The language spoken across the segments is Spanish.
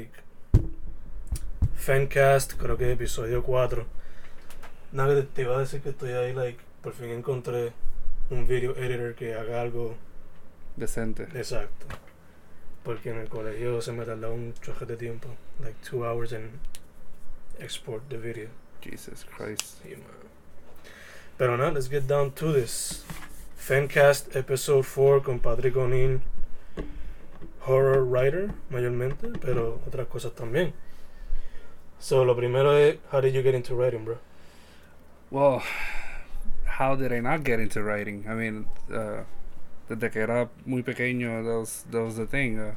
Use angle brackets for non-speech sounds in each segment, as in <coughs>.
like Fancast, creo que episodio 4. Nada, te, te iba a decir que estoy ahí, like, por fin encontré un video editor que haga algo Decente. exacto. Porque en el colegio se me tardaba un choque de tiempo, like two hours en export the video. Jesus Christ. Pero nada, let's get down to this. Fancast episode 4 con Patrick O'Neill, horror writer mayormente, pero otras cosas también. So, lo primero es, how did you get into writing, bro? Well, how did I not get into writing? I mean, uh, desde que era muy pequeño, that was, that was the thing. Uh,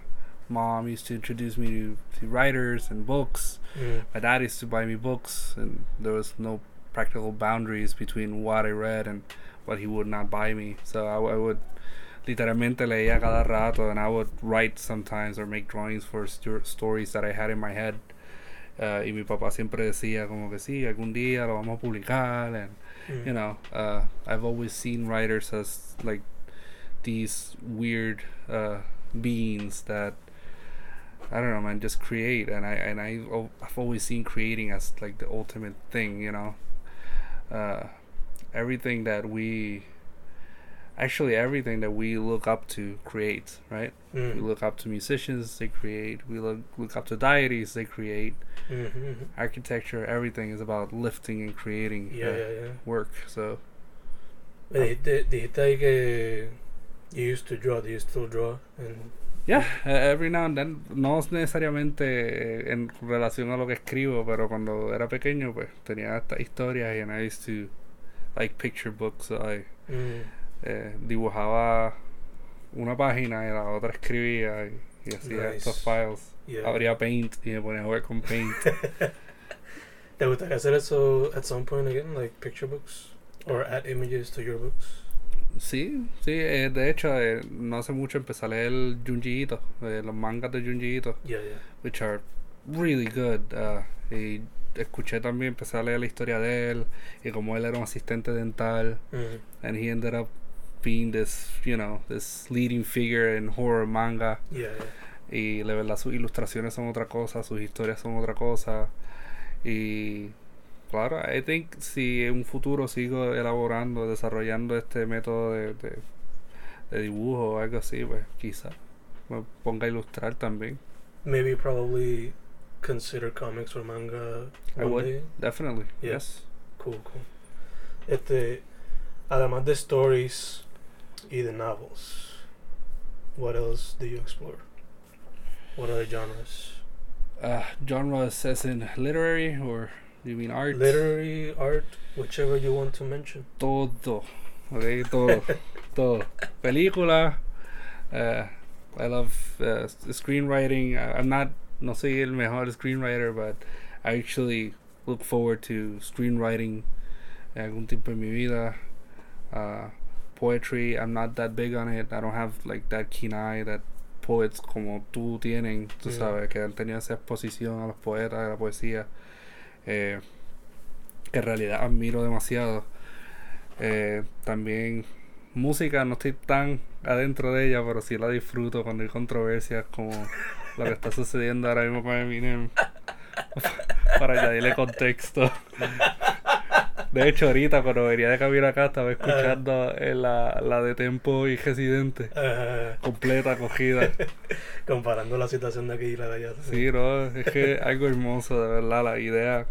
mom used to introduce me to, to writers and books. Mm, My dad used to buy me books, and there was no practical boundaries between what I read and what he would not buy me. So I would literalmente leía cada rato, and I would write sometimes or make drawings for sto- stories that I had in my head. Uh, y mi papá siempre decía como que sí, algún día lo vamos a publicar, and mm, you know, uh, I've always seen writers as like these weird uh, beings that I don't know, man, just create, and I and I I've always seen creating as like the ultimate thing, you know. Uh, everything that we, actually, everything that we look up to creates, right? We mm, look up to musicians, they create. We look look up to deities, they create. mm, mm, Architecture, everything is about lifting and creating. Yeah, uh, yeah, yeah. work. So dijiste, dijiste ahí que you used to draw, do you still draw? And, yeah, uh, every now and then, no necesariamente eh, en relación a lo que escribo, pero cuando era pequeño, pues tenía estas historias y I used to like picture books. So I mm, eh, dibujaba una página y la otra escribía y, y hacía Nice. estos files. yeah. Abría Paint y me ponía a jugar con Paint. <laughs> ¿Te gustaría hacer eso at some point again, like picture books? Or add images to your books? Sí, sí, eh, de hecho, eh, no hace mucho empecé a leer Junji Ito, eh, los mangas de Junji Ito. Yeah, yeah. which are really good. Uh, y escuché también, empecé a leer la historia de él y como él era un asistente dental, Mm, and he ended up being this, you know, this leading figure in horror manga. yeah, yeah. Y la verdad, sus ilustraciones son otra cosa, sus historias son otra cosa. Y claro, I think si en un futuro sigo elaborando, desarrollando este método de, de, de dibujo o algo así, pues quizá me ponga a ilustrar también. Maybe probably consider comics or manga I would. day. Definitely, Yeah. yes. Cool, cool. Este, además de stories y de novels, what else do you explore? What other genres? Uh, genres as in literary or do you mean art? Literary, art, whichever you want to mention. Todo. Okay, todo. <laughs> todo. Película. Uh, I love uh, screenwriting. I- I'm not, no soy el mejor screenwriter, but I actually look forward to screenwriting algún tiempo en mi vida. Uh, poetry, I'm not that big on it. I don't have like that keen eye that poets como tú tienen, tú Yeah. sabes, que han tenido esa exposición a los poetas, a la poesía, eh, que en realidad admiro demasiado. Eh, también música, no estoy tan adentro de ella, pero sí la disfruto cuando hay controversias como lo que está sucediendo ahora mismo con Eminem. <laughs> Para añadirle contexto. <laughs> De hecho, ahorita cuando venía de camino acá estaba escuchando eh, la, la de Tempo y Residente. Uh, Completa, cogida. <laughs> comparando la situación de aquí y la de allá. Sí, no, es que algo hermoso, de verdad, la idea,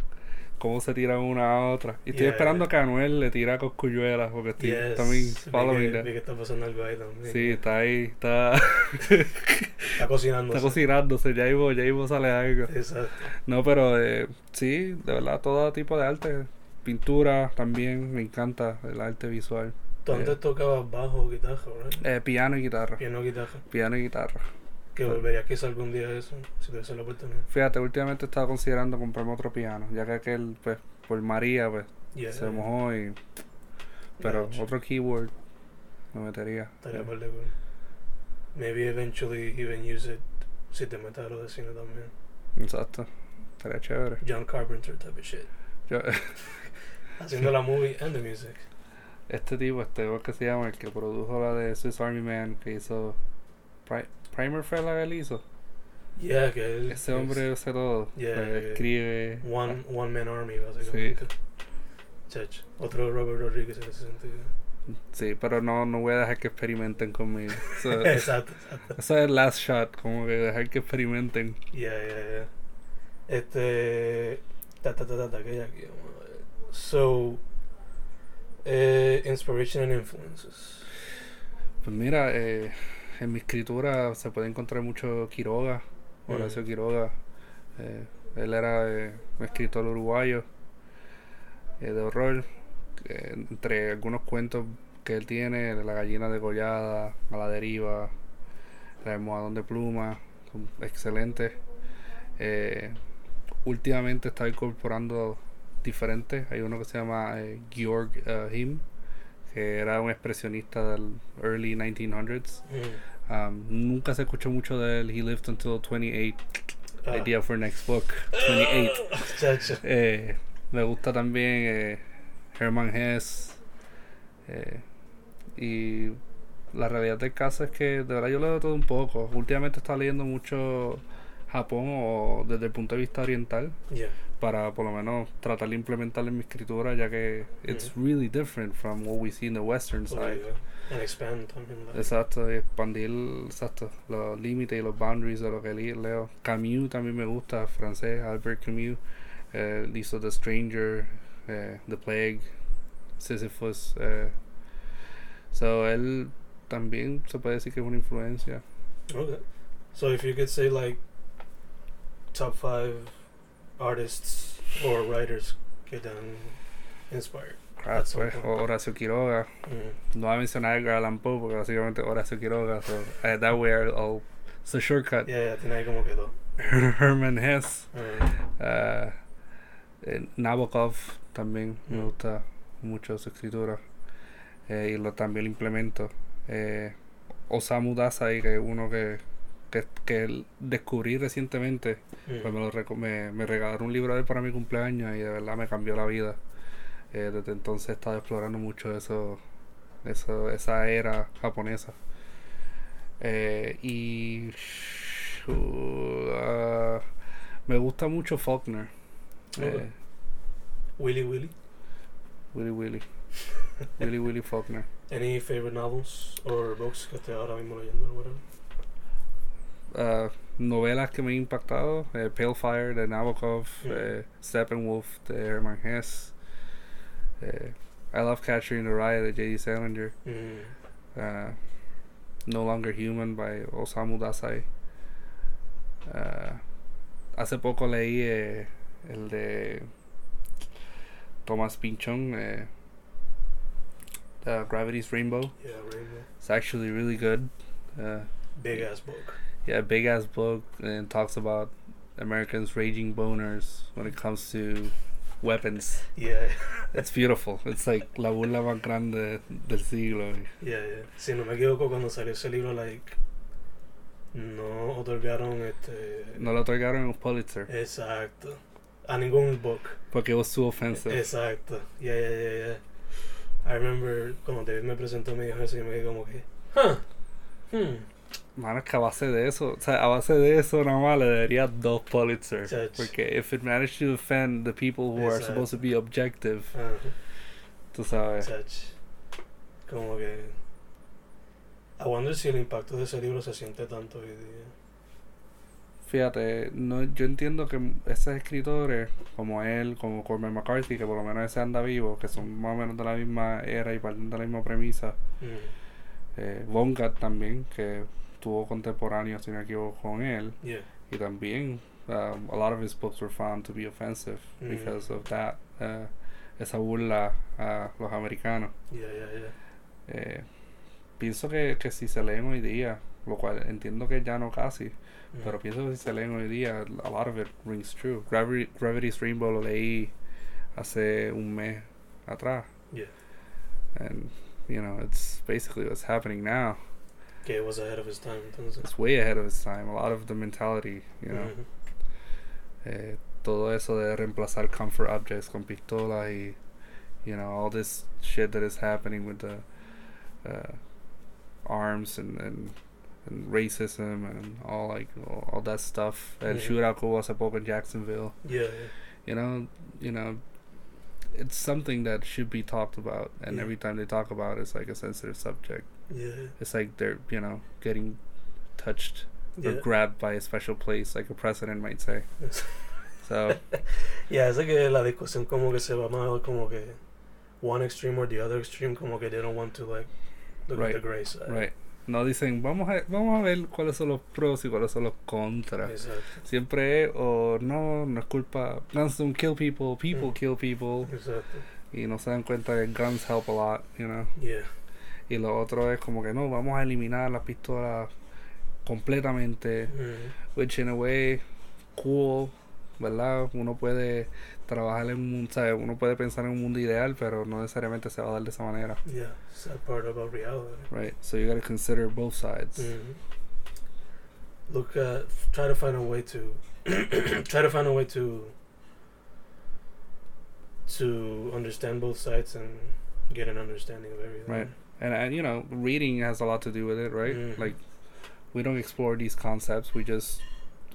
cómo se tiran una a otra. Y estoy Yeah. esperando que Anuel le tira coscuyuelas, porque estoy Yes. también Vi following que, vi que está pasando algo ahí también. Sí, está ahí, está, <laughs> Está cocinando. está cocinándose, ya iba, ya iba sale algo. Exacto. No, pero eh, sí, de verdad, todo tipo de arte. Pintura también, me encanta el arte visual. Tú antes Eh. tocabas bajo o guitarra, ¿verdad? Eh, piano y guitarra. Piano o guitarra. Piano y guitarra. Que volvería quizá algún día eso, si tuviese la oportunidad. Fíjate, últimamente estaba considerando comprarme otro piano, ya que aquel, pues, por María, pues, Yeah, se mojó y... Pero otro keyboard me metería. Estaría cool. Maybe eventually even use it si te metes a lo de cine también. Exacto. Estaría chévere. John Carpenter type of shit. Yo- <laughs> Haciendo la movie and the music. este tipo, este, ¿cómo es que se llama? El que produjo la de Swiss Army Man, que hizo... Pri- Primer fue la que él hizo. Yeah, que él Ese es hombre hace todo. Yeah, Pues, yeah. escribe. One, one Man Army, básicamente. Chach. Otro Robert Rodriguez en ese sentido. Sí, pero no, no voy a dejar que experimenten conmigo. <laughs> Eso, exacto, exacto. eso es el last shot, como que dejar que experimenten. Yeah, yeah, yeah. Este. Ta, ta, ta, ta, ta, que hay aquí. Vamos. So. Eh, inspiration and influences. Pues mira, eh, en mi escritura se puede encontrar mucho Quiroga, Horacio Mm. Quiroga. Eh, él era eh, un escritor uruguayo eh, de horror. eh, entre algunos cuentos que él tiene, La gallina degollada, A la deriva, El almohadón de pluma, son excelentes. Eh, últimamente estaba incorporando diferentes. Hay uno que se llama eh, Georg eh, Him, que era un expresionista del early 1900s. Mm. Um, nunca se escuchó mucho de él. He lived until 28. Ah. Idea for next book. 28. <laughs> Chacho. Eh, me gusta también eh, Herman Hess. y la realidad del caso es que de verdad yo leo todo un poco. Últimamente estaba leyendo mucho Japón o desde el punto de vista oriental Yeah. Para por lo menos tratar de implementarlo en mi escritura ya que it's really different from what we see in the western side. And expand también. la- Exacto, expandir exacto, los límites y los boundaries de lo que le- leo. Camus también me gusta, francés, Albert Camus. Eh, hizo The Stranger, eh, The Plague, Sisyphus. Eh. So, él también se puede decir que es una influencia. Okay. So if you could say like top five artists or writers que te han inspired. At some pues, point. Horacio Quiroga. Mm. No voy a mencionar a Edgar Allan Poe porque básicamente Horacio Quiroga. So, eh, that way I'll, it's a shortcut. Yeah, yeah, tiene ahí como que dos. Herman Hess. Mm. Eh, eh, Nabokov también me Mm. gusta mucho su escritura eh, y lo también lo implemento. Eh, Osamu Dazai, que es uno que, que, que descubrí recientemente, Mm. pues me, lo me, me regalaron un libro de él para mi cumpleaños y de verdad me cambió la vida. Eh, desde entonces he estado explorando mucho eso, eso esa era japonesa. Eh, y uh, me gusta mucho Faulkner. Eh, Willy Willy. Willy Willy. <laughs> Willy Willy Faulkner. Any favorite novels or books que esté ahora mismo leyendo or whatever? Ah, novelas que me han impactado: eh, Pale Fire de Nabokov, Mm. eh, Steppenwolf de Herman Hesse, eh, I Love Catcher in the Rye de J.D. Salinger, Mm. ah, No Longer Human by Osamu Dazai. Ah, hace poco leí eh, el de Thomas Pynchon, uh, Gravity's Rainbow. Yeah, Rainbow. It's actually really good. Uh, Big ass book. Yeah, big ass book and talks about Americans raging boners when it comes to weapons. Yeah, <laughs> It's beautiful. It's like la burla más grande del siglo. yeah, yeah. Si no me equivoco, cuando salió ese libro, like, no otorgaron este. No lo otorgaron un Pulitzer Exacto. A ningún book. porque it was too offensive. Exacto. Yeah, yeah, yeah, yeah. I remember cuando David me presentó me dijo eso y me quedé como que, huh, hmm. Mano, es que a base de eso, o sea, a base de eso nada más le daría dos Pulitzer. Chach. Porque if it managed to defend the people who are Exacto. supposed to be objective, Ajá. tú sabes. Chach. Como que. I wonder si el impacto de ese libro se siente tanto hoy día. Fíjate, no, yo entiendo que esos escritores, como él, como Cormac McCarthy, que por lo menos ese anda vivo, que son más o menos de la misma era y parten de la misma premisa, Mm. eh, también, que tuvo contemporáneos, si no me equivoco, con él, Yeah. y también um, a lot of his books were found to be offensive Mm. because of that, uh, esa burla a los americanos. Yeah, yeah, yeah. Eh, pienso que, que si se leen hoy día, lo cual entiendo que ya no casi, Mm. pero pienso que si se leen hoy día, a lot of it rings true. Gravity, Gravity's Rainbow lo leí hace un mes atrás. Yeah. And, you know, it's basically what's happening now. It was ahead of his time, entonces. It's way ahead of his time. A lot of the mentality, you know. Mhm. Eh, todo eso de reemplazar comfort objects con pistolas y, you know, all this shit that is happening with the uh, arms and, and and racism and all like all, all that stuff. And Mhm. shootout que hace poco en Jacksonville. Yeah, yeah. You know, you know, it's something that should be talked about, and Yeah. every time they talk about it, it's like a sensitive subject. Yeah. It's like they're you know getting touched or Yeah. grabbed by a special place, like a president might say. <laughs> So Yeah, es de que la discusión como que se va más como que one extreme or the other extreme, como que they don't want to like look Right, at the gray side. right. No dicen, vamos a, vamos a ver cuáles son los pros y cuáles son los contras. Exacto. Siempre o no, no es culpa. Guns don't kill people, people Mm. kill people. Exacto. Y no se dan cuenta que guns help a lot, you know. Yeah. Y lo otro es como que no, vamos a eliminar las pistolas completamente. Mhm. Which in a way, cool, ¿verdad? Uno puede trabajar en un mundo. Uno puede pensar en un mundo ideal, pero no necesariamente se va a dar de esa manera. Yeah. Sad part about reality. Right? So you gotta consider both sides. Mhm. Look at try to find a way to <clears throat> try to find a way to to understand both sides and get an understanding of everything. Right. And, and you know, reading has a lot to do with it, right? Mhm. Like, we don't explore these concepts. We just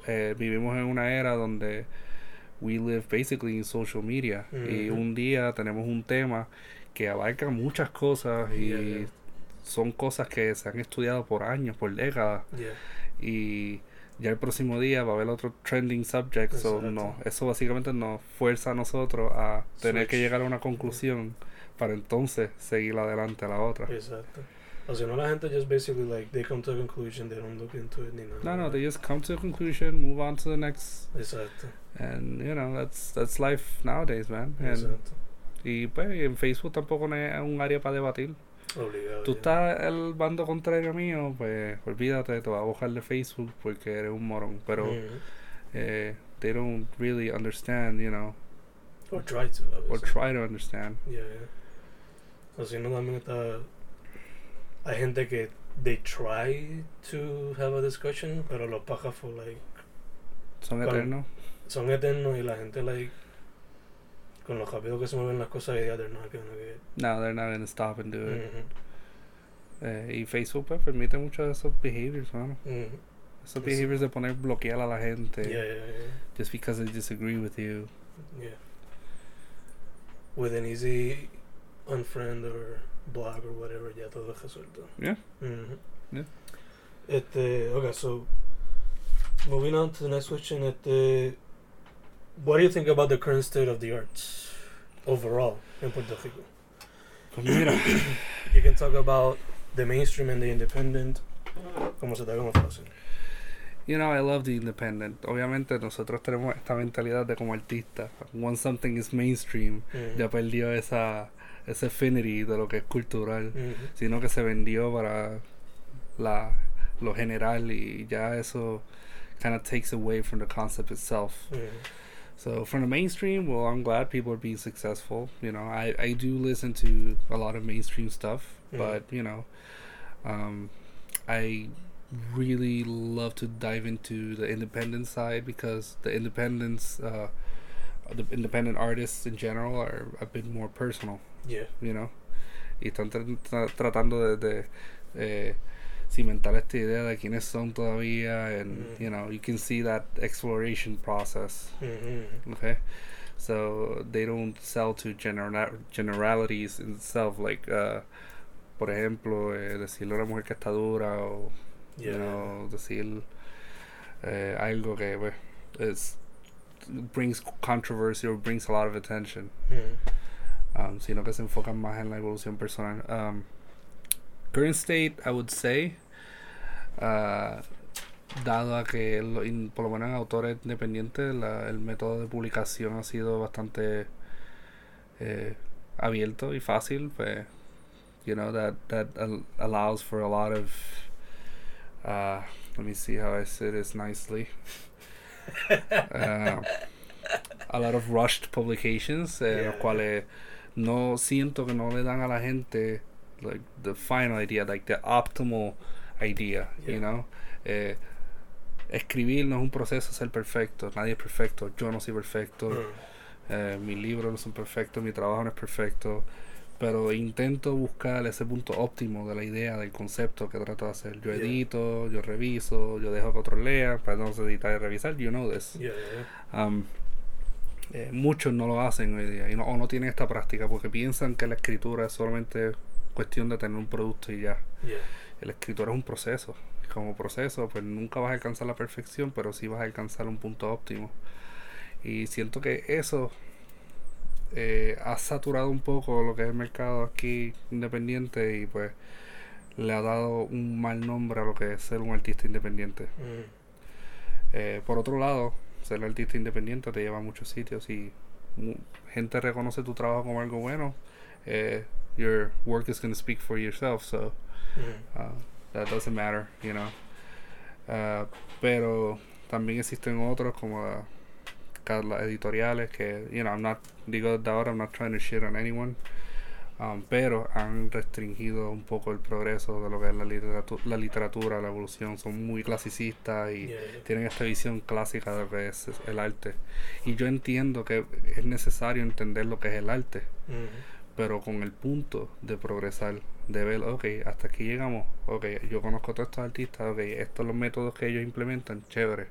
eh, vivimos en una era donde we live basically in social media. Y Mhm. un día tenemos un tema que abarca muchas cosas y Yeah, yeah. son cosas que se han estudiado por años, por décadas. Yeah. Y ya el próximo día va a haber otro trending subject. So, no, eso básicamente nos fuerza a nosotros a tener que llegar a una conclusión para entonces seguir adelante a la otra. Exacto. O sea, no la gente just basically like they come to a conclusion, they don't look into it ni nada. No, no, they just come to a conclusion, move on to the next, Exacto. and you know that's that's life nowadays, man. And, Exacto. y pues en Facebook tampoco es un área para debatir. Obligado. Tú ya. estás el bando contrario mío, pues olvídate, te va a bajar de Facebook porque eres un morón. Pero Mhm. eh, they don't really understand, you know, Or try to. a or try to understand. Yeah, yeah. O si no, también está. Hay gente que they try to have a discussion, pero los pajas for like. Son eternos. Son eternos y la gente, like. Con lo rápido que se mueven las cosas, ya they're not gonna get. No, they're not gonna stop and do it. Mhm. Eh, y Facebook pues, permite muchos de esos behaviors, mano. Mhm. Esos behaviors de poner bloquear a la gente Yeah, yeah, yeah. just because they disagree with you. Yeah. With an easy unfriend or blog or whatever, ya todo es resuelto. Yeah. Mhm. Yeah. Este, okay, so moving on to the next question. Este, what do you think about the current state of the arts overall in Puerto Rico? Pues <coughs> You can talk about the mainstream and the independent. Como se te haga más fácil. you know, I love the independent. Obviamente nosotros tenemos esta mentalidad de como artistas. Once something is mainstream, Mhm. ya perdió esa, esa affinity de lo que es cultural. Mhm. Sino que se vendió para la, lo general y ya eso kind of takes away from the concept itself. So from the mainstream, well, I'm glad people are being successful. You know, I, I do listen to a lot of mainstream stuff, Mhm. but you know, um, I really love to dive into the independent side because the independents, uh, the independent artists in general are a bit more personal. Yeah. You know, y están tra- tra- tratando de, de eh, cimentar esta idea de quiénes son todavía, and Mhm. you know, you can see that exploration process. Mhm. Okay, so they don't sell to genera- generalities in itself, like, uh, por ejemplo, eh, decirle a una mujer que está dura o, Yeah. you know, decir eh, algo que pues, es brings controversy or brings a lot of attention, Mhm. Um, sino que se enfocan más en la evolución personal. Um, current state, I would say, uh, dado a que lo- in- por lo menos en autores independientes la- el método de publicación ha sido bastante eh, abierto y fácil pues you know that that al- allows for a lot of uh, let me see how I say this nicely <laughs> Uh, a lot of rushed publications eh, los cuales no siento que no le dan a la gente like the final idea like the optimal idea Yeah. you know eh, escribir no es un proceso ser perfecto nadie es perfecto yo no soy perfecto Mhm. eh, mis libros no son perfectos mi trabajo no es perfecto pero intento buscar ese punto óptimo de la idea, del concepto que trato de hacer. Yo Yeah. edito, yo reviso, yo dejo que otros lean, para no editar y revisar, you know this. Yeah, yeah. Um, eh, muchos no lo hacen hoy día y no, o no tienen esta práctica porque piensan que la escritura es solamente cuestión de tener un producto y ya. Yeah. La escritura es un proceso. Como proceso, pues nunca vas a alcanzar la perfección, pero sí vas a alcanzar un punto óptimo. Y siento que eso eh, ha saturado un poco lo que es el mercado aquí independiente y pues le ha dado un mal nombre a lo que es ser un artista independiente. Mm. Eh, por otro lado, ser artista independiente te lleva a muchos sitios y gente reconoce tu trabajo como algo bueno. eh, your work is going to speak for yourself, so uh, that doesn't matter, you know. Uh, pero también existen otros como uh, ca- las editoriales que, you know, I'm not, digo de ahora, I'm not trying to shit on anyone. Um, pero han restringido un poco el progreso de lo que es la literatura, la, literatura, la evolución. Son muy clasicistas y Yeah, yeah. tienen esta visión clásica de lo que es el arte. Y yo entiendo que es necesario entender lo que es el arte, pero con el punto de progresar, de ver, ok, hasta aquí llegamos, ok, yo conozco a todos estos artistas, ok, estos son los métodos que ellos implementan, chévere.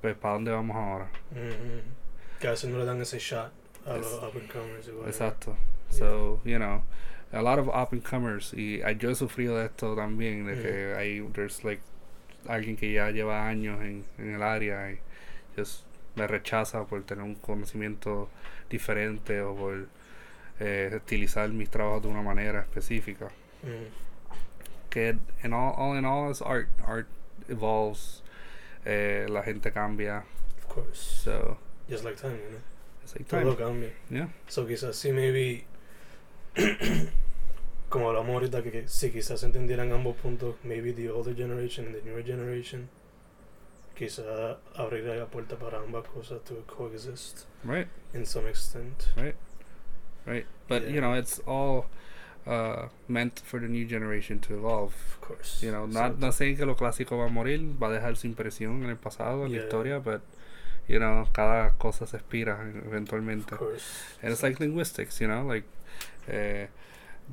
Pues, ¿para dónde vamos ahora? Mm. Que a veces no le dan ese shot a Es- los up and comers. y whatever. So, you know, a lot of up and comers, y yo he sufrido esto también, de que hay, there's like, alguien que ya lleva años en, en el área y just me rechaza por tener un conocimiento diferente o por eh, utilizar mis trabajos de una manera específica. Mm. Que en all, all in all es art. Art evolves, eh, la gente cambia, Of course. so Just like time, you know. it's like Todo time. cambia. Yeah. So quizás sí, maybe. <clears throat> como hablamos ahorita, que, que si quizás entendieran ambos puntos, maybe the older generation and the newer generation, quizás abriría la puerta para ambas cosas to coexist Right. in some extent. Right. But Yeah. you know, it's all uh, meant for the new generation to evolve. Of course. You know, no, Exacto. no sé que lo clásico va a morir, va a dejar su impresión en el pasado, en Yeah. la historia, but you know, cada cosa se expira eventualmente. Of course. And it's like linguistics, you know, like uh,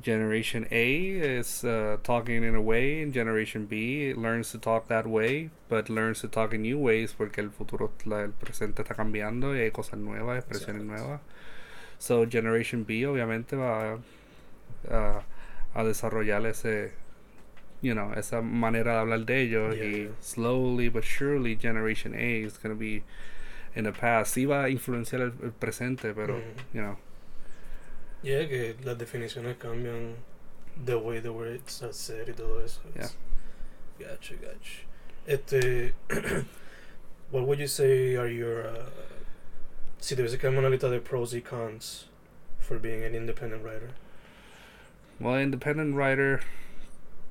Generation A is uh, talking in a way, and Generation B learns to talk that way, but learns to talk in new ways porque el futuro, la- el presente está cambiando y hay cosas nuevas, expresiones Exacto. nuevas. So Generation B obviamente va a, a desarrollar ese, you know, esa manera de hablar de ellos y Yeah. slowly but surely Generation A is going to be in the past. Sí va a influenciar el, el presente, pero, you know. Yeah, que las definiciones cambian the way the words are said y todo eso. Yeah. Gotcha, gotcha. Este, <clears throat> what would you say are your, uh, si tuviese que darme una lista de pros y cons for being an independent writer? Well, independent writer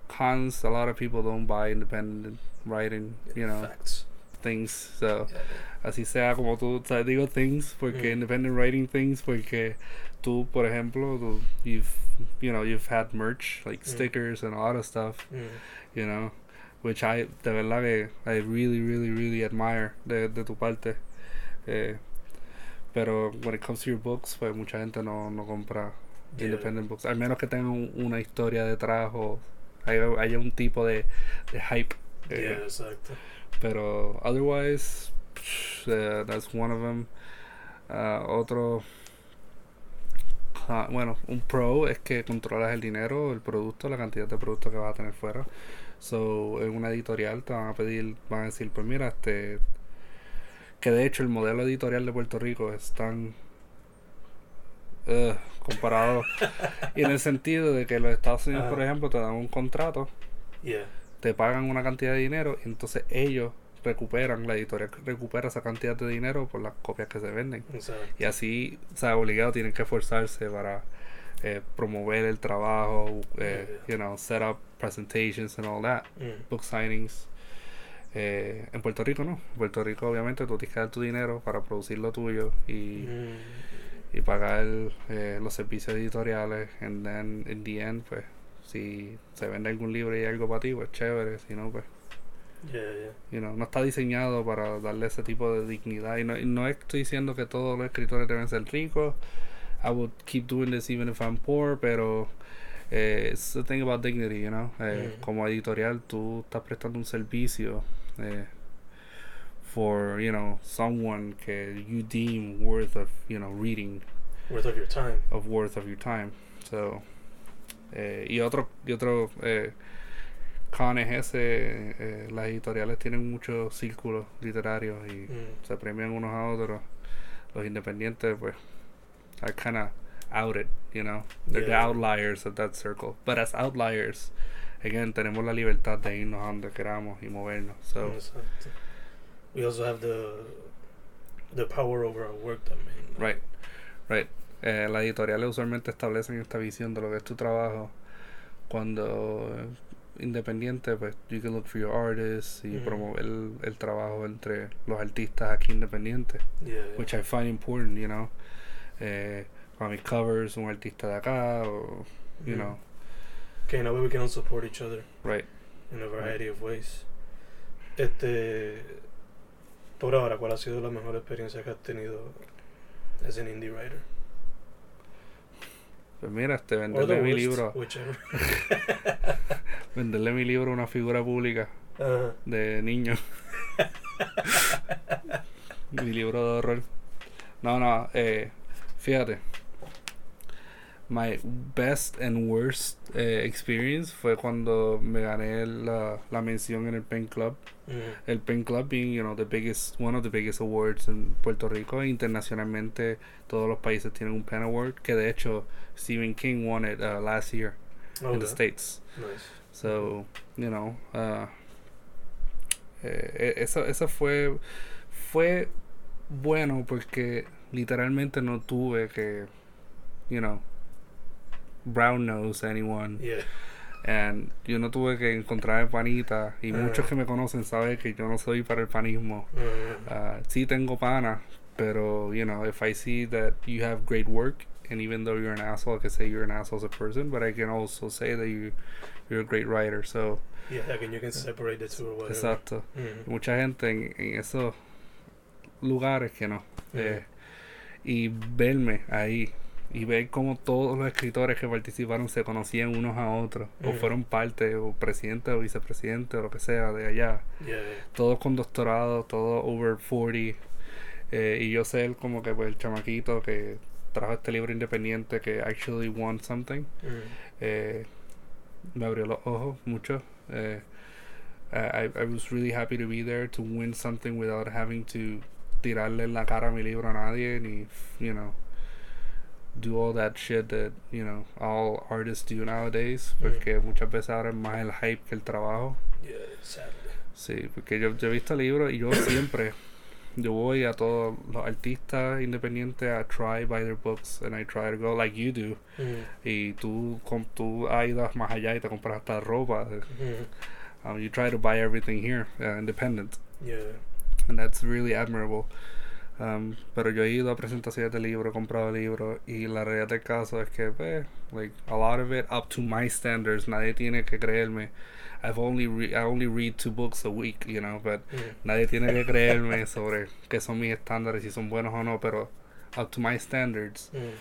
cons. A lot of people don't buy independent writing. You know Facts. things. So Yeah. así sea como tú, o sea, digo things porque Mm. independent writing things porque tú, por ejemplo, you've you know you've had merch like Mm. stickers and a lot of stuff. Mm. You know, which I de verdad que I really really really admire de, de tu parte. Eh, pero when it comes to your books, pues mucha gente no, no compra Yeah. independent books, al menos que tengan un- una historia detrás o haya, haya un tipo de, de hype. eh, Yeah, exacto. Pero otherwise, psh, eh, that's one of them. Ah, otro, bueno, un pro es que controlas el dinero, el producto, la cantidad de producto que vas a tener fuera. So, en una editorial te van a pedir, van a decir, pues mira, este, que de hecho el modelo editorial de Puerto Rico es tan ugh, comparado y en el sentido de que los Estados Unidos, por ejemplo, te dan un contrato Yeah. te pagan una cantidad de dinero y entonces ellos recuperan, la editorial recupera esa cantidad de dinero por las copias que se venden. Exacto. Y así, o sea, obligado tienen que esforzarse para eh, promover el trabajo, eh, Yeah. you know, set up presentations and all that, Mm. book signings. Eh, en Puerto Rico no, en Puerto Rico obviamente tú tienes que dar tu dinero para producir lo tuyo y, Mm. y pagar los servicios editoriales and then in the end pues si se vende algún libro y algo para ti pues chévere, si no pues Yeah, yeah. you know, no está diseñado para darle ese tipo de dignidad. Y no, y no estoy diciendo que todos los escritores deben ser ricos. I would keep doing this even if I'm poor, pero eh, it's the thing about dignity, you know. Eh, Mm. Como editorial, tú estás prestando un servicio eh, for, you know, someone que you deem worth of, you know, reading, Worth of your time. of worth of your time. So, eh, y otro, y otro eh, con es ese, eh, las editoriales tienen muchos círculos literarios y Mm. se premian unos a otros. Los independientes, pues, are kind of outed, you know. They're the Yeah. outliers of that circle. But as outliers, again, tenemos la libertad de irnos a donde queramos y movernos. So, Exacto. We also have the the power over our work también. right, right. Eh, las editoriales usualmente establecen esta visión de lo que es tu trabajo. Cuando independiente, pues, you can look for your artists y promover el, el trabajo entre los artistas aquí independientes. Yeah. yeah. which I find important, you know. Eh, para mis covers, un artista de acá, o, you Mm. know, Okay, now we can all support each other right. in a variety of ways. Este, por ahora, ¿cuál ha sido la mejor experiencia que has tenido as an indie writer? Pues mira, este, venderle mi worst, libro, <laughs> venderle mi libro a una figura pública de niño. <laughs> mi libro de horror. No, no, eh, fíjate. My best and worst eh, experience fue cuando me gané la, la mención en el Pen Club. Mm. el Pen Club being you know the biggest one of the biggest awards en Puerto Rico internacionalmente todos los países tienen un Pen Award que de hecho Stephen King won it uh, last year in the Okay. states Nice. so you know uh, eh, e- eso eso fue fue bueno porque literalmente no tuve que you know brown nose anyone Yeah. And yo no tuve que encontrar panita. Y Ah. muchos que me conocen saben que yo no soy para el panismo. Mm. Uh, sí tengo pana, pero, you know, if I see that you have great work, and even though you're an asshole, I can say you're an asshole as a person, but I can also say that you, you're a great writer. So, Yeah, like, and you can separate the two or whatever. exacto. Mm. Mucha gente en, en esos lugares que no. Mm. Eh, y verme ahí y ver cómo todos los escritores que participaron se conocían unos a otros o fueron parte o presidente o vicepresidente o lo que sea de allá. Yeah, todos con doctorado todos over 40 eh, y yo ser como que pues el chamaquito que trajo este libro independiente que actually won something. Mm. eh, me abrió los ojos mucho. Eh, I, I was really happy to be there to win something without having to tirarle en la cara mi libro a nadie ni you know do all that shit that you know all artists do nowadays porque muchas veces ahora es más el hype que el trabajo Yeah, sadly. sí porque yo, yo he visto libros y yo <coughs> siempre yo voy a todos los artistas independientes a try buy their books and I try to go like you do Mm. y tú com- tú has ido más allá y te compras hasta ropa Mm. um, you try to buy everything here uh, independent Yeah. and that's really admirable um, pero yo he ido a presentaciones de libros he comprado libros y la realidad del caso es que pues, like a lot of it up to my standards nadie tiene que creerme I've only I only read two books a week you know but nadie tiene que creerme <laughs> sobre qué son mis estándares si son buenos o no pero up to my standards Mm.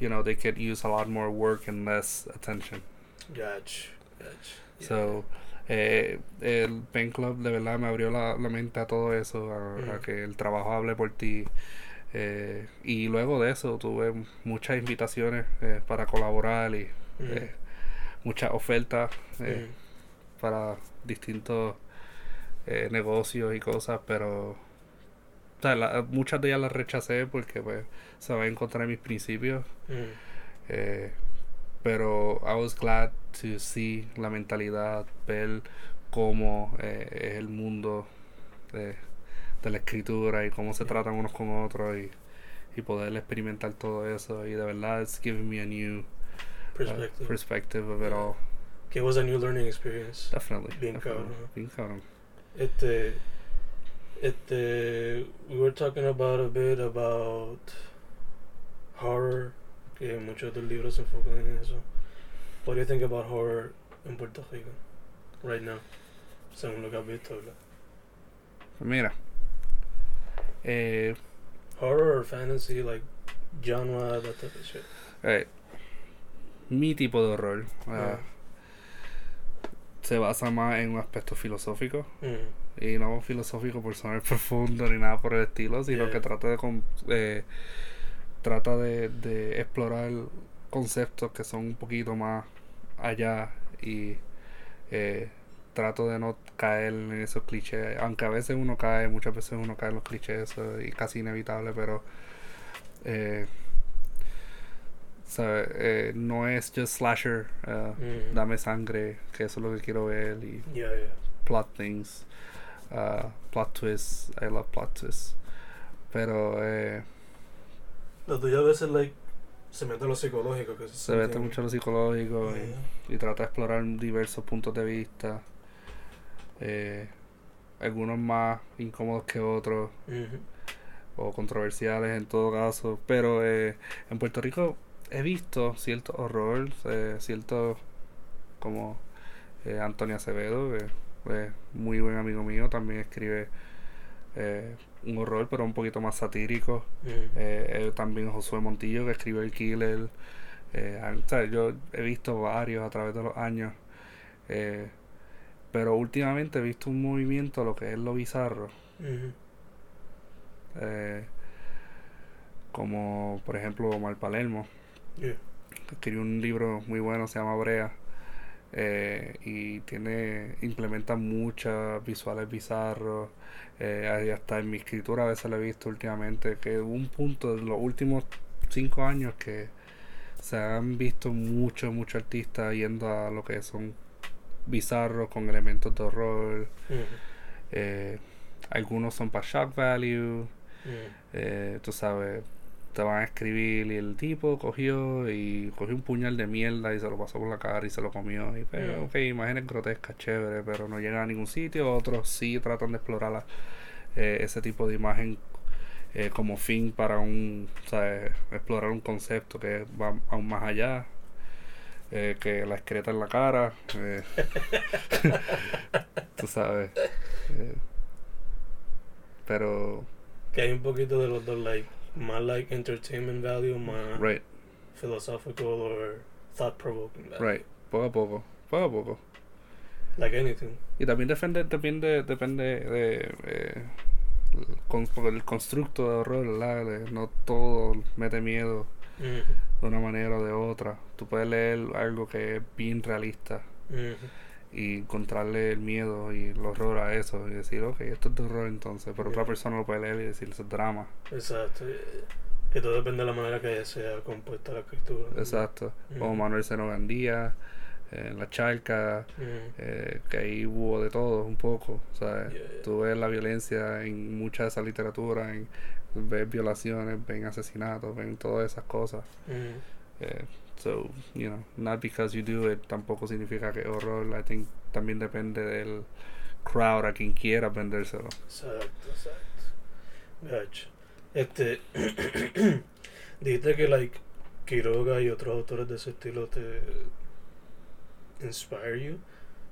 you know they could use a lot more work and less attention Gotcha. Gotcha. Yeah. So, eh, el Pen Club de verdad me abrió la, la mente a todo eso, a, a Ujú. que el trabajo hable por ti. Eh, y luego de eso tuve muchas invitaciones eh, para colaborar y Mm. muchas ofertas Mm. para distintos negocios y cosas, pero o sea, la- muchas de ellas las rechacé porque pues se va a encontrar mis principios. Mm. Eh, pero I was glad to see la mentalidad, ver cómo eh, es el mundo de, de la escritura y cómo se tratan unos con otros y, y poder experimentar todo eso. Y de verdad, it's given me a new uh, Perspective. perspective of it all. que was a new learning experience. Definitely. Bien definitely. cabrón. Bien cabrón. Este, este, we were talking about a bit about horror, que muchos de tus libros se enfocan en eso. What do you think about horror en Puerto Rico right now? Según lo que has visto, ¿verdad? Pues mira. Eh, Horror or fantasy, like genre, that type of shit. Eh, mi tipo de horror eh, Ah. se basa más en un aspecto filosófico. Mm. Y no filosófico por sonar <laughs> profundo ni nada por el estilo, sino Yeah. que trata de eh, trata de, de explorar conceptos que son un poquito más allá y eh, trato de no caer en esos clichés, aunque a veces uno cae, muchas veces uno cae en los clichés, eso es casi inevitable, pero eh, ¿sabe? Eh, no es just slasher, Mm. dame sangre, que eso es lo que quiero ver y Yeah, yeah. plot things, uh, plot twists. I love plot twists. Pero eh, Lo tuyo a veces, like, se mete a lo psicológico. Que se mete mucho en lo psicológico y, y trata de explorar diversos puntos de vista. Eh, algunos más incómodos que otros o controversiales en todo caso. Pero eh, en Puerto Rico he visto cierto horror, eh, cierto como eh, Antonio Acevedo, que es muy buen amigo mío, también escribe eh, un horror, pero un poquito más satírico. Eh, eh, también Josué Montillo, que escribe El Killer. Eh, o sea, yo he visto varios a través de los años. eh, pero últimamente he visto un movimiento, lo que es lo bizarro. Como por ejemplo Omar Palermo, Yeah. que escribió un libro muy bueno, se llama Brea. Eh, y tiene implementa muchas visuales bizarros eh, ahí hasta en mi escritura a veces lo he visto últimamente que hubo un punto en los últimos cinco años que se han visto muchos muchos artistas yendo a lo que son bizarros con elementos de horror. Eh, algunos son para shock value. Eh, tú sabes, te van a escribir y el tipo cogió y cogió un puñal de mierda y se lo pasó por la cara y se lo comió. Y pues, Mm. ok, imágenes grotescas, chévere, pero no llegan a ningún sitio. Otros sí tratan de explorar la- eh, ese tipo de imagen eh, como fin para un, ¿sabes? explorar un concepto que va aún más allá. eh, que la excreta en la cara. <laughs> tú sabes. pero, Que hay un poquito de los dos, like, más like entertainment value, más right. philosophical or thought provoking value. Right, poco a poco, poco a poco. Like anything. Y también depende, depende, depende de eh, el, con- porque el constructo de horror, ¿verdad? De no todo mete miedo Mhm. de una manera o de otra. Tú puedes leer algo que es bien realista Mhm. Y encontrarle el miedo y el horror a eso y decir, ok, esto es de horror entonces, pero otra persona lo puede leer y decir, eso es drama. Exacto. Que todo depende de la manera que sea compuesta la escritura. ¿no? Exacto. Como. Manuel Seno Gandía, eh, La Charca, eh, que ahí hubo de todo un poco, ¿sabes? Yeah, yeah. Tú ves la violencia en mucha de esa literatura, en, ves violaciones, ven asesinatos, ven todas esas cosas. Eh, so, you know, not because you do it tampoco significa que horror. I think también depende del crowd a quien quiera vendérselo. Exacto, exacto. Gotcha. Este. <coughs> dijiste que, like, Quiroga y otros autores de ese estilo te inspire you.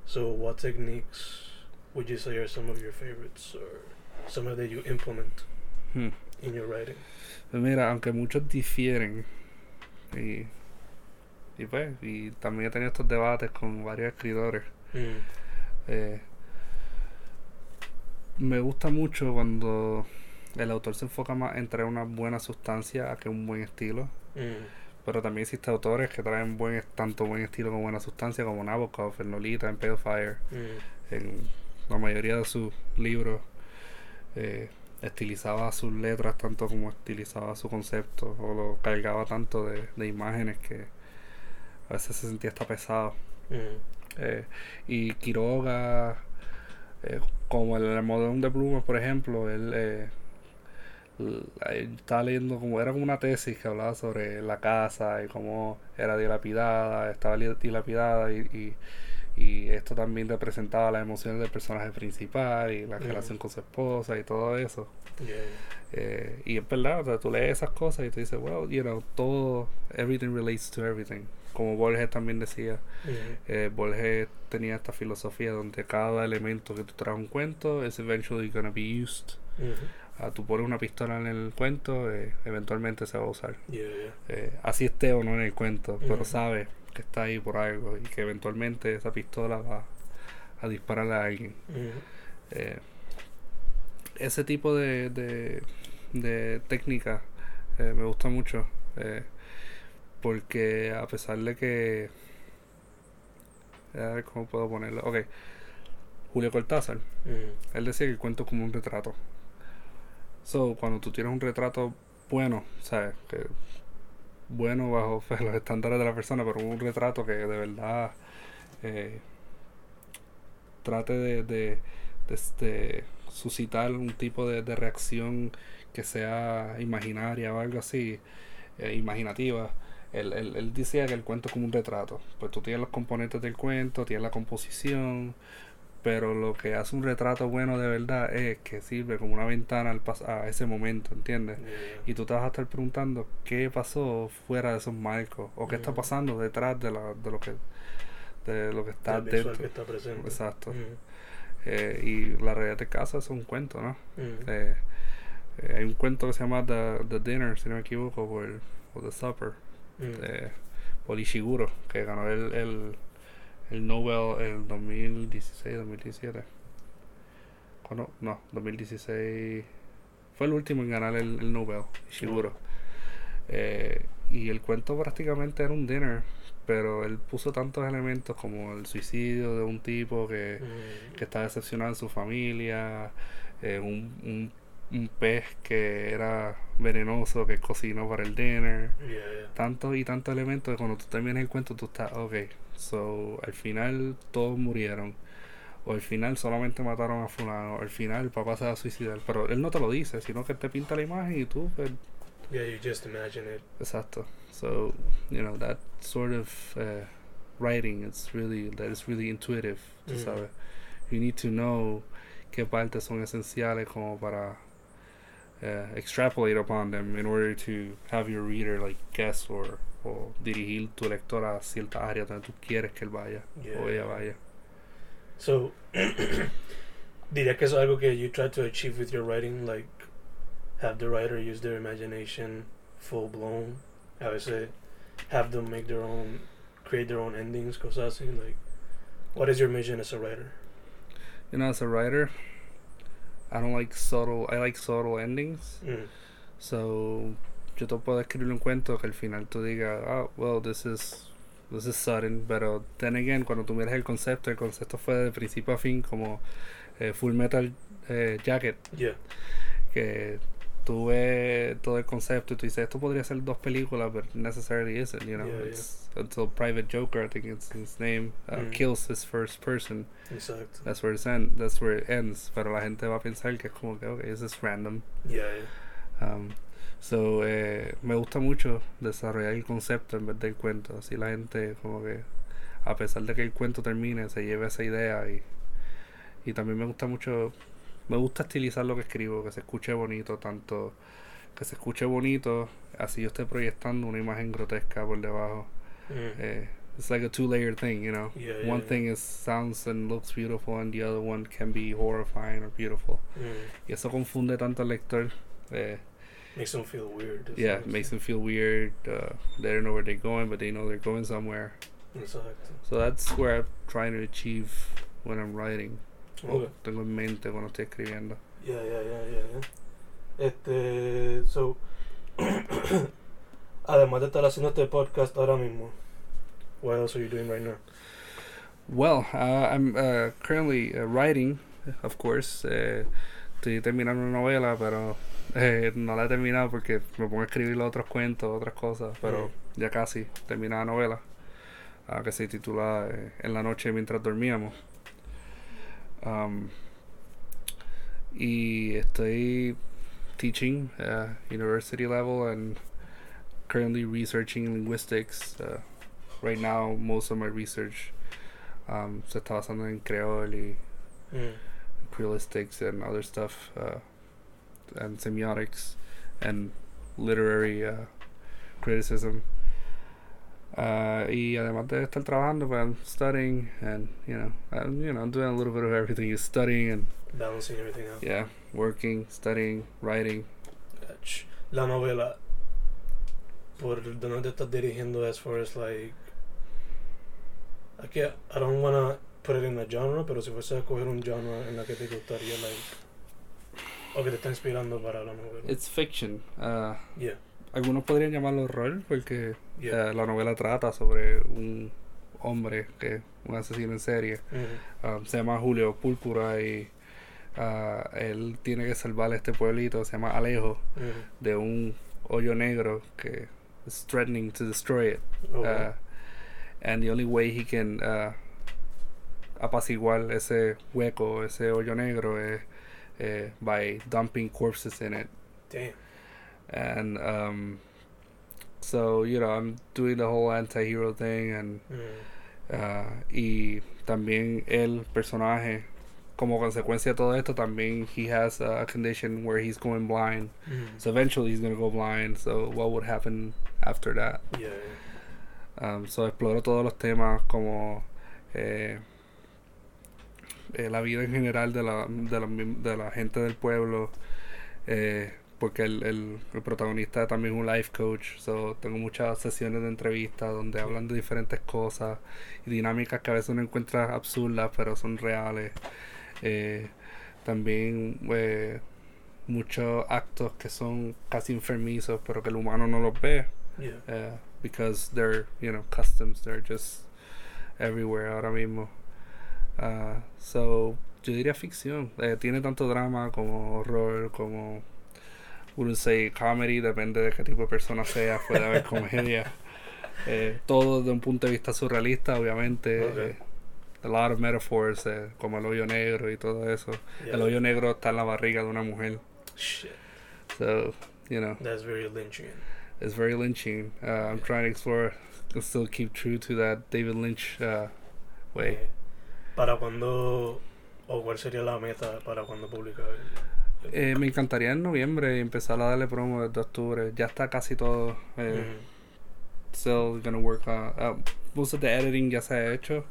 So, what techniques would you say are some of your favorites or some of that you implement Hmm. in your writing? Mira, aunque muchos difieren, y, y pues, y también he tenido estos debates con varios escritores. Mm. Eh, me gusta mucho cuando el autor se enfoca más en traer una buena sustancia a que un buen estilo. Mm. Pero también existen autores que traen buen, tanto buen estilo como buena sustancia, como Nabokov, en Lolita, en Pale Fire, Mm. en la mayoría de sus libros. eh, estilizaba sus letras tanto como estilizaba su concepto, o lo cargaba tanto de, de imágenes que a veces se sentía hasta pesado. Mm. Eh, y Quiroga, eh, como el Almodón de Plumas, por ejemplo, él, eh, él estaba leyendo como era como una tesis que hablaba sobre la casa y cómo era dilapidada, estaba dilapidada y, y, y esto también representaba las emociones del personaje principal y la relación con su esposa y todo eso. Yeah. Eh, y es verdad, o sea, tú lees esas cosas y tú dices, well, you know, todo, everything relates to everything. Como Borges también decía, eh, Borges tenía esta filosofía donde cada elemento que tú traes un cuento es eventually gonna be used. Ah, tú pones una pistola en el cuento, eh, eventualmente se va a usar. Yeah, yeah. Eh, así esté o no en el cuento, pero Ujú. sabe que está ahí por algo y que eventualmente esa pistola va a dispararle a alguien. Ese tipo de, de, de técnica me gusta mucho eh, porque a pesar de que a ver cómo puedo ponerlo ok Julio Cortázar Mhm. él decía que el cuento es como un retrato so cuando tú tienes un retrato bueno sabes que bueno bajo <laughs> los estándares de la persona pero un retrato que de verdad eh, trate de, de, de, este, suscitar un tipo de, de reacción que sea imaginaria o algo así, eh, imaginativa. Él, él, él decía que el cuento es como un retrato. Pues tú tienes los componentes del cuento, tienes la composición, pero lo que hace un retrato bueno de verdad es que sirve como una ventana al pas- a ese momento, ¿entiendes? Yeah. Y tú te vas a estar preguntando qué pasó fuera de esos marcos o qué está Ujú. pasando detrás de, la, de lo que de lo que está El dentro. que está presente. Exacto. Mhm. Eh, y la realidad de casa es un cuento, ¿no? Mhm. Eh, eh, hay un cuento que se llama The, The Dinner, si no me equivoco, o, el, o The Supper. De por Ishiguro, que ganó el, el, el Nobel el 2016, 2017. ¿Cuándo? No, 2016. Fue el último en ganar el, el Nobel, Ishiguro. Eh, y el cuento prácticamente era un dinner, pero él puso tantos elementos como el suicidio de un tipo que, Mhm. que está decepcionado en su familia, eh, un, un, un pez que era venenoso que cocinó para el dinner, Yeah, tantos y tantos elementos que cuando tú terminas el cuento tú estás, ok, so al final todos murieron, o al final solamente mataron a fulano, o al final el papá se va a suicidar, pero él no te lo dice, sino que te pinta la imagen y tú, pues, Yeah, you just imagine it. exacto, so, you know, that sort of uh, writing, it's really, that is really intuitive, tú Mm. sabes, you need to know qué partes son esenciales como para uh, extrapolate upon them in order to have your reader like guess or or dirigir tu lector a cierta área donde tú quieres que él vaya Yeah. o ella vaya. So, <clears throat> diría que es algo que you try to achieve with your writing, like have the writer use their imagination full blown. I would say have them make their own, create their own endings, cosas así. Like, what is your mission as a writer? You know, as a writer, I don't like subtle. I like subtle endings. Mm. So, yo te puedo escribir un cuento que al final tú digas, oh, well, this is this is sudden, pero then again, cuando tú miras el concepto, el concepto fue de principio a fin como eh, Full Metal eh, Jacket, Yeah. que tú ves todo el concepto y tú dices, esto podría ser dos películas, but necessarily isn't, you know. Yeah, yeah. it's, Until Private Joker, I think it's his name, uh, Mm. kills his first person. Exacto. That's where, it's end, that's where it ends. Pero la gente va a pensar que es como que, okay, this is random. Yeah, yeah. Um, so, eh, me gusta mucho desarrollar el concepto en vez del cuento. Así la gente, como que, a pesar de que el cuento termine, se lleve esa idea. Y, y también me gusta mucho, me gusta estilizar lo que escribo, que se escuche bonito, tanto que se escuche bonito, así yo esté proyectando una imagen grotesca por debajo. Mm. Eh, it's like a two layered thing, you know. Yeah, one yeah, thing is sounds and looks beautiful, and the other one can be horrifying or beautiful. Mm. Y eso confunde tanto al lector. Eh, Makes them feel weird. yeah, well. makes them feel weird. Uh, they don't know where they're going, but they know they're going somewhere. Exacto. So that's where I'm trying to achieve when I'm writing. Okay. tengo en mente cuando estoy escribiendo. Yeah, yeah, yeah, yeah, yeah. Este, so, <coughs> además de estar haciendo este podcast ahora mismo, what else are you doing right now? Well, uh, I'm uh, currently uh, writing, of course. Eh, estoy terminando una novela, pero eh, no la he terminado porque me pongo a escribir los otros cuentos, otras cosas, pero ya casi termina la novela, ah, que se titula eh, En la noche mientras dormíamos. Um, y estoy teaching uh, university level and currently researching linguistics. Uh, right now, most of my research um, se está basando en creole y Mm. creolistics and other stuff, uh, and semiotics and literary uh, criticism. Uh, y además de estar trabajando, pues I'm studying and, you know, I'm, you know, I'm doing a little bit of everything. You're studying and, Balancing everything out. yeah, working, studying, writing. La novela, ¿por dónde te estás dirigiendo as far as like... Aquí, I don't wanna put it in a genre, pero si fuese a coger un genre en la que te gustaría, like... O que te está inspirando para la novela. It's fiction. Uh, yeah, algunos podrían llamarlo horror porque yeah. la novela trata sobre un hombre que es un asesino en serie. Um, se llama Julio Púrpura y ah, él tiene que salvar este pueblito, se llama Alejo, de un hoyo negro que is threatening to destroy it. Oh, Uh, and the only way he can uh, apaciguar ese hueco, ese hoyo negro, es eh, by dumping corpses in it. damn. And um, so, you know, I'm doing the whole anti-hero thing and Mhm. uh, y también el personaje como consecuencia de todo esto también he has a condition where he's going blind Mhm. so eventually he's going to go blind so what would happen after that Yeah. Um, so exploro todos los temas como eh, eh, la vida en general de la, de la, de la gente del pueblo, eh, porque el, el, el protagonista también es un life coach, so tengo muchas sesiones de entrevistas donde hablan de diferentes cosas y dinámicas que a veces uno encuentra absurdas, pero son reales. Eh, también eh, muchos actos que son casi enfermizos, pero que el humano no los ve Yeah. uh, because they're you know customs they're just everywhere ahora mismo uh, so yo diría ficción Eh, tiene tanto drama como horror como wouldn't say comedy depende de qué tipo de persona sea puede haber <laughs> comedia Eh, todo desde un punto de vista surrealista obviamente Ok. eh, a lot of metaphors eh, como el hoyo negro y todo eso Yeah. el hoyo negro está en la barriga de una mujer Shit. so you know That's very Lynchian. it's very lynching. Uh, I'm trying to explore, and still keep true to that David Lynch uh, way. ¿Para cuándo o cuál sería la meta para cuando publicar? Eh, me encantaría en noviembre empezar a darle promo desde octubre. Ya está casi todo. Eh, Mhm. Still gonna work on. Uh, most of the editing ya se ha hecho,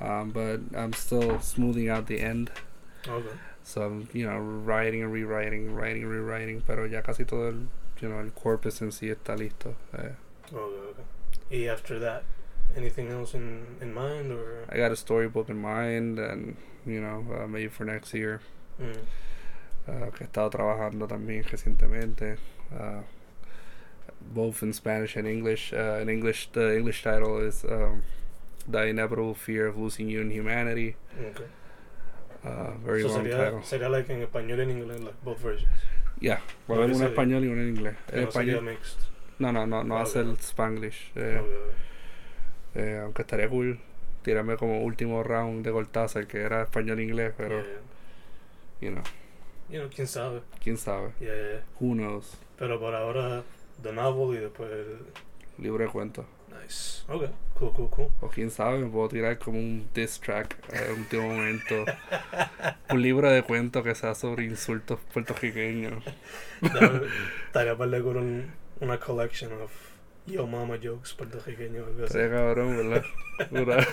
Mhm. um, but I'm still smoothing out the end. Okay. So I'm, you know, writing and rewriting, writing and rewriting. Pero ya casi todo el, you know, el corpus en sí está listo. Eh, Okay, okay. Y after that, anything else in, in mind or? I got a storybook in mind, and you know, uh, maybe for next year. Mm. Uh, que he estado trabajando también recientemente, uh, both in Spanish and English. Uh, in English, the English title is um, "The Inevitable Fear of Losing You in Humanity." Okay. Uh, very So long sería, title. sería like en español y en inglés, like both versions. Yeah, va a haber en español y uno en inglés. No español, mixed. no, no, no, no Ah, hace el Spanglish. eh, eh, aunque estaría cool tirarme como último round de Cortázar, que era español-inglés, pero, Yeah, yeah. you know, You know, quién sabe. quién sabe. Yeah. Who knows? Pero por ahora, the novel y después el... Libro de cuentos. Nice. Okay. Cool, cool, cool. O quién sabe, me puedo tirar como un diss track en último momento. un libro de cuentos que sea sobre insultos puertorriqueños. Estaría para con un, una collection of Yo Mama jokes puertorriqueños. Sería cabrón, ¿verdad? Una-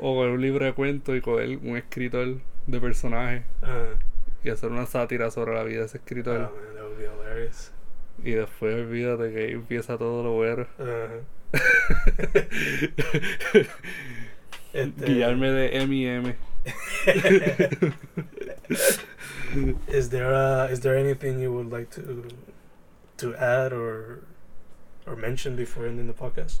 o con un libro de cuentos y coger un escritor de personaje Ah, y hacer una sátira sobre la vida de ese oh, escritor. man, that would be hilarious. Y después olvídate que ahí empieza todo lo bueno. Ajá. <laughs> Este- Guiarme de M y M. <laughs> is there uh, is there anything you would like to to add or or mention before ending the podcast?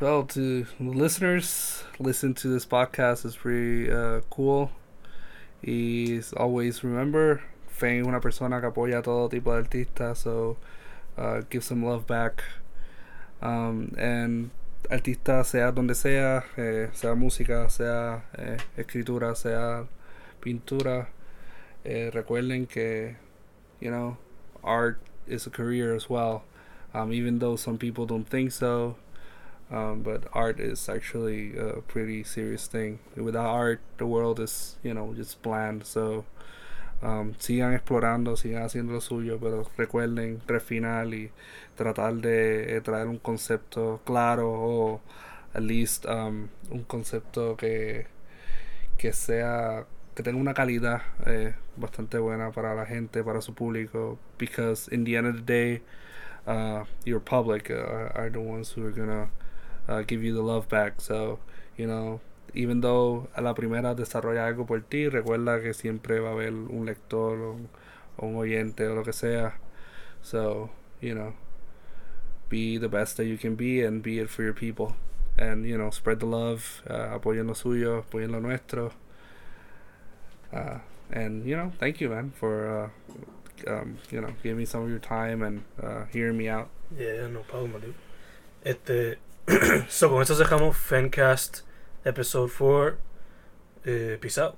Well, to listeners, listen to this podcast is pretty uh, cool. Y always remember, Fang es una persona que apoya a todo tipo de artistas, so uh, give some love back. Um, and artista sea donde sea, eh, sea música, sea eh, escritura, sea pintura, eh, recuerden que, you know, art is a career as well. Um, even though some people don't think so, um, but art is actually a pretty serious thing. Without art, the world is, you know, just bland. So um, sigan explorando, sigan haciendo lo suyo, pero recuerden refinar y tratar de eh, traer un concepto claro o at least um, un concepto que, que sea que tenga una calidad eh, bastante buena para la gente, para su público, because in the end of the day, uh, your public uh, are the ones who are gonna uh, give you the love back. So, you know, even though a la primera desarrolla algo por ti, recuerda que siempre va a haber un lector o, o un oyente o lo que sea. So, you know, be the best that you can be and be it for your people. And, you know, spread the love, uh, apoyen lo suyo, apoyen lo nuestro. Uh, and, you know, thank you, man, for, uh, um, you know, giving me some of your time and uh, hearing me out. Yeah, no problem, dude. Este, <clears throat> so, con esto dejamos Fencast Episode 4. Peace out.